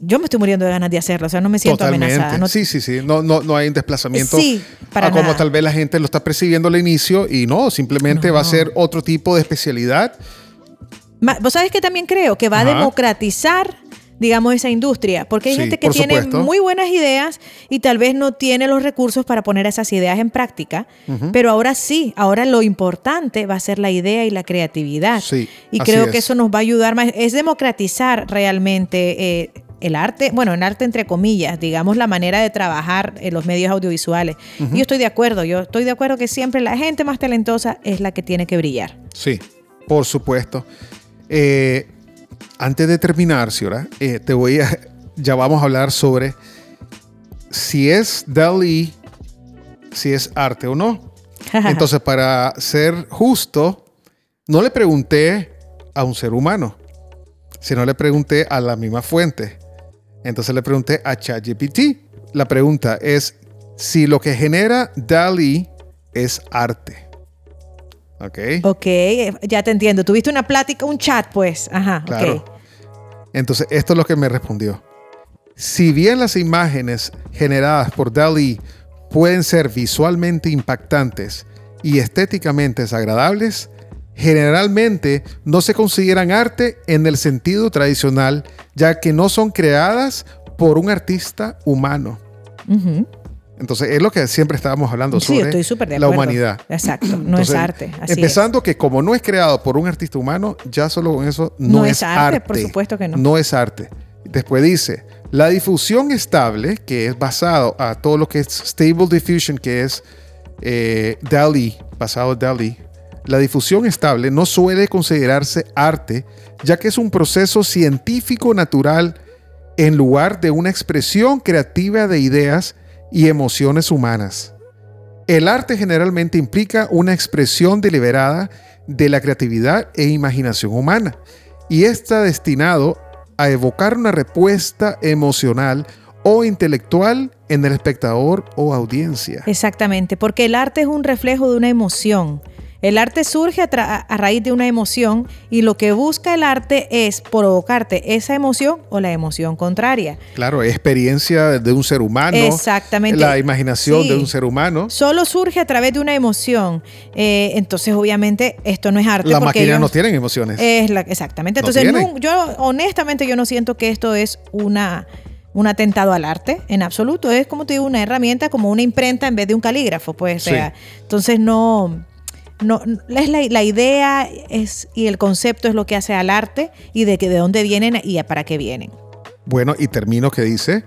yo me estoy muriendo de ganas de hacerlo, o sea, no me siento Totalmente. amenazada. No- Sí, sí, sí. No, no, no hay un desplazamiento Sí, para a como nada. tal vez la gente lo está percibiendo al inicio y no, simplemente No. va a ser otro tipo de especialidad. Vos sabés que también creo que va Ajá. a democratizar, digamos, esa industria, porque hay Sí, gente que tiene supuesto. muy buenas ideas y tal vez no tiene los recursos para poner esas ideas en práctica, pero ahora sí, ahora lo importante va a ser la idea y la creatividad. Sí, y creo es. que eso nos va a ayudar más, es democratizar realmente. eh, el arte, bueno, el arte entre comillas, digamos la manera de trabajar en los medios audiovisuales. Yo estoy de acuerdo, yo estoy de acuerdo que siempre la gente más talentosa es la que tiene que brillar. Sí, por supuesto. Eh, antes de terminar, Ciora, eh, te voy a. Ya vamos a hablar sobre si es DALI, si es arte o no. Entonces, para ser justo, no le pregunté a un ser humano, sino le pregunté a la misma fuente. Entonces le pregunté a ChatGPT. La pregunta es si lo que genera DALI es arte. ¿Ok? Ok, ya te entiendo. Tuviste una plática, un chat, pues. Ajá, Claro. ok. Entonces, esto es lo que me respondió. Si bien las imágenes generadas por DALI pueden ser visualmente impactantes y estéticamente desagradables, generalmente no se consideran arte en el sentido tradicional, ya que no son creadas por un artista humano. Entonces, es lo que siempre estábamos hablando Sí, sobre estoy la humanidad. Exacto, no Entonces, es arte. Así empezando que como no es creado por un artista humano, ya solo con eso no, No es, es arte, arte. por supuesto que no. No es arte. Después dice, la difusión estable, que es basado a todo lo que es Stable Diffusion, que es eh, DALI, basado en DALI, la difusión estable no suele considerarse arte, ya que es un proceso científico natural en lugar de una expresión creativa de ideas y emociones humanas. El arte generalmente implica una expresión deliberada de la creatividad e imaginación humana y está destinado a evocar una respuesta emocional o intelectual en el espectador o audiencia. Exactamente, porque el arte es un reflejo de una emoción. El arte surge a, a raíz de una emoción y lo que busca el arte es provocarte esa emoción o la emoción contraria. Claro, experiencia de un ser humano. Exactamente. La imaginación Sí. de un ser humano. Solo surge a través de una emoción. Eh, entonces, obviamente, esto no es arte. Las máquinas no tienen emociones. Es la, exactamente. No Entonces, nu- yo honestamente yo no siento que esto es una un atentado al arte en absoluto. Es como te digo, una herramienta, como una imprenta en vez de un calígrafo, pues. o sea, entonces no. No, es la, la idea es, y el concepto es lo que hace al arte y de, que, de dónde vienen y para qué vienen. Bueno, y termino que dice,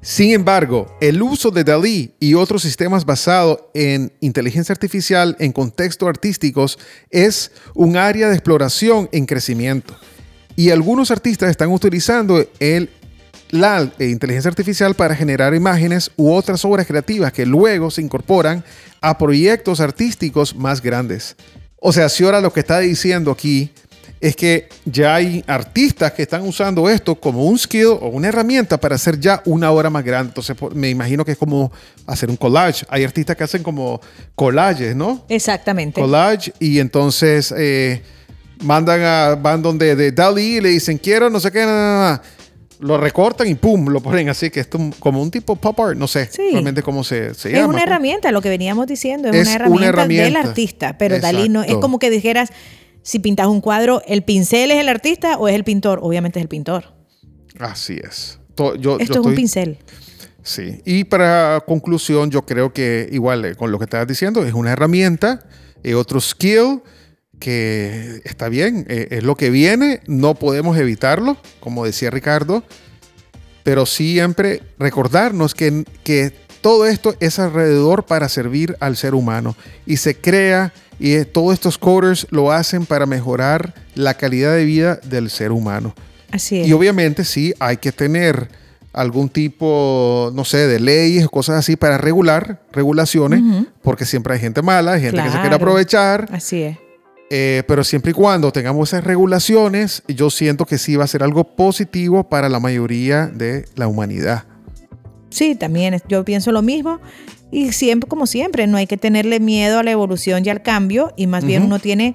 sin embargo, el uso de DALI y otros sistemas basados en inteligencia artificial en contextos artísticos es un área de exploración en crecimiento. Y algunos artistas están utilizando el, la eh, inteligencia artificial para generar imágenes u otras obras creativas que luego se incorporan a proyectos artísticos más grandes. O sea, si ahora lo que está diciendo aquí es que ya hay artistas que están usando esto como un skill o una herramienta para hacer ya una obra más grande. Entonces, me imagino que es como hacer un collage. Hay artistas que hacen como collages, ¿no? Exactamente. collage y entonces eh, mandan a van donde de Dali y le dicen quiero no sé qué na, na, na". Lo recortan y pum lo ponen así que es un- como un tipo pop art no sé Sí. realmente cómo se, se Es llama una pues. herramienta, lo que veníamos diciendo, es, Es una, una herramienta del artista. Pero Dalí no, es como que dijeras, si pintas un cuadro, ¿el pincel es el artista o es el pintor? Obviamente es el pintor. así es To- yo, yo Esto es un estoy- pincel. Sí, y para conclusión, yo creo que igual eh, con lo que estabas diciendo, es una herramienta, eh, otro skill que está bien, eh, es lo que viene, no podemos evitarlo, como decía Ricardo, pero siempre recordarnos que, que todo esto es alrededor para servir al ser humano y se crea y todos estos coders lo hacen para mejorar la calidad de vida del ser humano. Así es. Y obviamente sí, hay que tener algún tipo, no sé, de leyes o cosas así para regular, regulaciones, porque siempre hay gente mala, hay gente que se quiere aprovechar, Así es. Eh, pero siempre y cuando tengamos esas regulaciones, yo siento que sí va a ser algo positivo para la mayoría de la humanidad. Sí, también yo pienso lo mismo. Y siempre, como siempre, no hay que tenerle miedo a la evolución y al cambio, y más bien uno tiene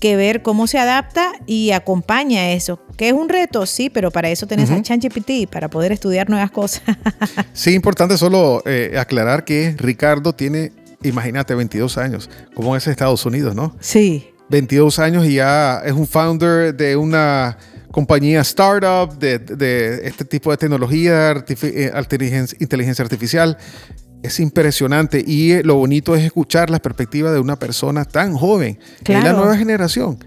que ver cómo se adapta y acompaña eso. Que es un reto, sí, pero para eso tenés a ChatGPT, para poder estudiar nuevas cosas. Sí, importante solo eh, aclarar que Ricardo tiene, imagínate, 22 años, como es Estados Unidos, ¿no? sí, 22 años y ya es un founder de una compañía startup de, de este tipo de tecnología, eh, inteligencia, artificial. Es impresionante y lo bonito es escuchar la perspectiva de una persona tan joven, es la Claro. nueva generación.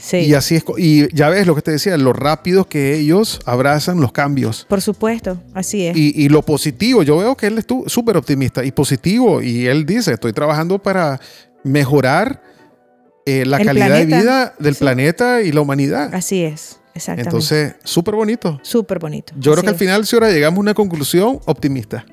sí. Y así es, y ya ves lo que te decía, lo rápido que ellos abrazan los cambios. Por supuesto, así es. Y, y lo positivo, yo veo que él es súper optimista y positivo. Y él dice, estoy trabajando para mejorar eh, la El calidad planeta. de vida del Sí. planeta y la humanidad. Así es, exactamente. Entonces, súper bonito. Súper bonito. Yo creo que al final, si ahora llegamos a una conclusión optimista.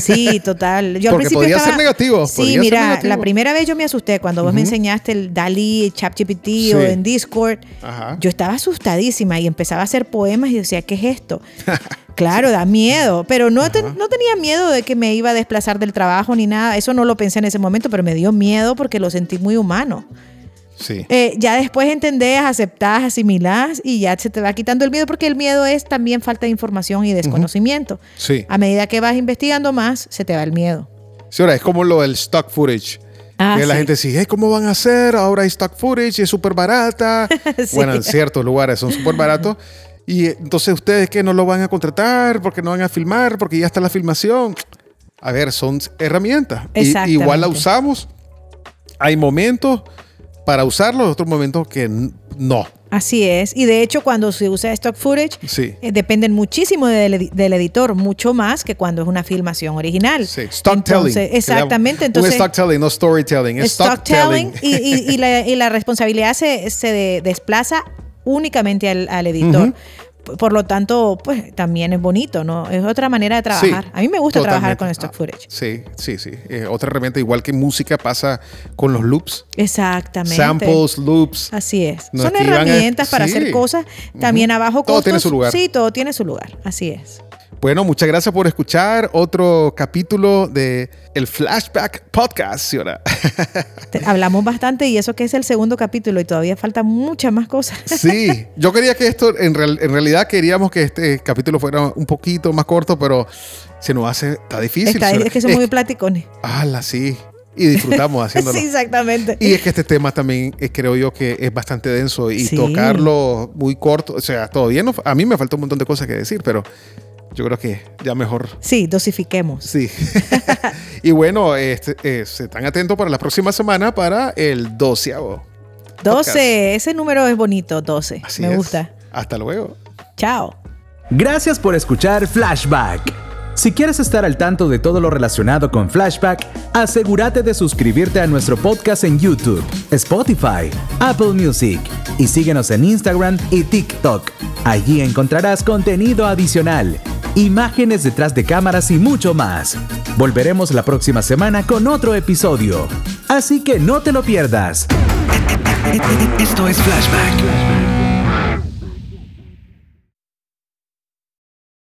Sí, total. Yo al Porque principio podría estaba- ser negativo, Sí, mira, negativo. la primera vez yo me asusté cuando vos me enseñaste el Dalí, ChatGPT o en Discord. Ajá. Yo estaba asustadísima y empezaba a hacer poemas y decía, ¿qué es esto? Claro, da miedo, pero no, no tenía miedo de que me iba a desplazar del trabajo ni nada. Eso no lo pensé en ese momento, pero me dio miedo porque lo sentí muy humano. Sí. Eh, ya después entendés, aceptás, asimilás y ya se te va quitando el miedo porque el miedo es también falta de información y desconocimiento. Sí. A medida que vas investigando más, se te va el miedo. Sí, ahora es como lo del stock footage. Ah, que la sí. gente dice, "Hey, ¿cómo van a hacer? Ahora hay stock footage, es súper barata. Sí. Bueno, en ciertos lugares son súper baratos. Y eh, entonces ustedes que no lo van a contratar porque no van a filmar, porque ya está la filmación. A ver, son herramientas. Y- igual la usamos. Hay momentos para usarlo, otros momentos que no. Así es. Y de hecho, cuando se usa stock footage, Sí. eh, dependen muchísimo del, edi- del editor, mucho más que cuando es una filmación original. Sí. Entonces, que le Exactamente. Entonces, un stocktelling, no storytelling. Es stocktelling stocktelling. y, y- y la, y la responsabilidad se, se de- desplaza únicamente al, al editor. Por lo tanto, pues también es bonito, ¿no? Es otra manera de trabajar. Sí, a mí me gusta trabajar con stock Ah, footage. Sí, sí, sí. Eh, otra herramienta, igual que música, pasa con los loops. Exactamente. Samples, loops. Así es. No, Son a- herramientas para sí. hacer cosas. También abajo Todo costos. tiene su lugar. Sí, todo tiene su lugar. Así es. Bueno, muchas gracias por escuchar otro capítulo de el Flashback Podcast, señora. Hablamos bastante y eso que es el segundo capítulo y todavía faltan muchas más cosas. Sí, yo quería que esto, en, real- en realidad queríamos que este capítulo fuera un poquito más corto, pero se nos hace, está difícil. Está- es que somos Eh, muy platicones. ala, sí. Y disfrutamos haciéndolo. Sí, exactamente. Y es que este tema también eh, creo yo que es bastante denso y Sí. tocarlo muy corto, o sea, todavía no, a mí me falta un montón de cosas que decir, pero yo creo que ya mejor Sí, dosifiquemos. Sí. y bueno, este, eh, se están atentos para la próxima semana para el doceavo. 12, ese número es bonito, 12. Así Me es. gusta. Hasta luego. Chao. Gracias por escuchar Flashback. Si quieres estar al tanto de todo lo relacionado con Flashback, asegúrate de suscribirte a nuestro podcast en YouTube, Spotify, Apple Music y síguenos en Instagram y TikTok. Allí encontrarás contenido adicional, imágenes detrás de cámaras y mucho más. Volveremos la próxima semana con otro episodio. Así que no te lo pierdas. Esto es Flashback.